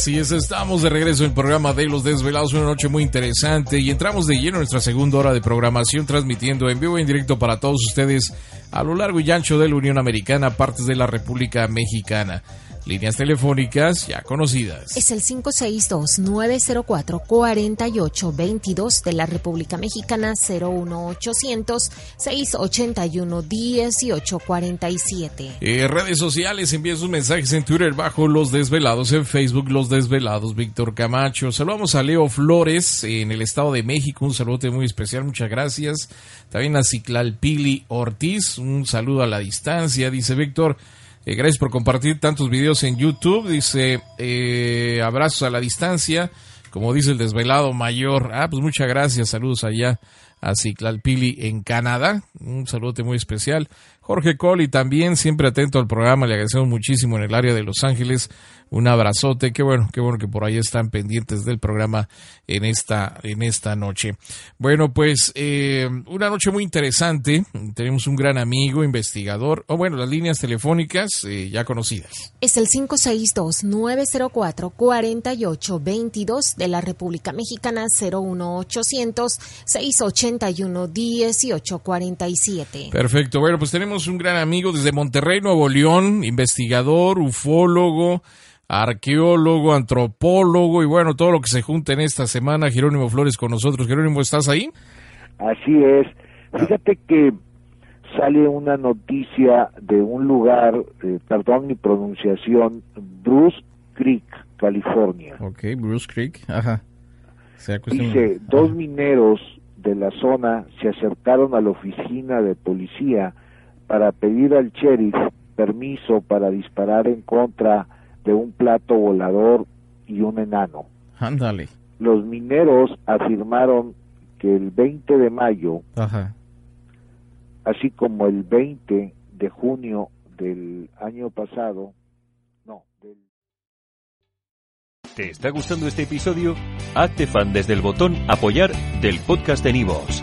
Así es, estamos de regreso en el programa de Los Desvelados, una noche muy interesante y entramos de lleno en nuestra segunda hora de programación transmitiendo en vivo y en directo para todos ustedes a lo largo y ancho de la Unión Americana, partes de la República Mexicana. Líneas telefónicas ya conocidas. Es el 562-904-4822 de la República Mexicana 01800-681-1847. Eh, redes sociales, envíen sus mensajes en Twitter bajo Los Desvelados, en Facebook Los Desvelados, Víctor Camacho. Saludamos a Leo Flores en el Estado de México, un saludo muy especial, muchas gracias. También a Ciclalpili Ortiz, un saludo a la distancia, dice Víctor. Eh, gracias por compartir tantos videos en YouTube. Dice, eh, abrazos a la distancia. Como dice el desvelado mayor. Ah, pues muchas gracias. Saludos allá a Ciclalpili en Canadá. Un saludo muy especial. Jorge Colli también, siempre atento al programa. Le agradecemos muchísimo en el área de Los Ángeles. Un abrazote. Qué bueno, qué bueno que por ahí están pendientes del programa en esta, en esta noche. Bueno, pues eh, una noche muy interesante. Tenemos un gran amigo, investigador, o bueno, las líneas telefónicas eh, ya conocidas. Es el 562-904-4822 de la República Mexicana 01800-681-1847. Perfecto. Bueno, pues tenemos un gran amigo desde Monterrey, Nuevo León, investigador, ufólogo, arqueólogo, antropólogo y bueno, todo lo que se junta en esta semana. Jerónimo Flores con nosotros. Jerónimo, ¿estás ahí? Así es. Fíjate que sale una noticia de un lugar, eh, perdón mi pronunciación, Bruce Creek, California. Ok, Bruce Creek, ajá. Dice, dos mineros de la zona se acercaron a la oficina de policía para pedir al sheriff permiso para disparar en contra de un plato volador y un enano. Ándale. Los mineros afirmaron que el 20 de mayo, Ajá. así como el 20 de junio del año pasado, no, del ¿Te está gustando este episodio? Hazte fan desde el botón Apoyar del podcast de Nivos.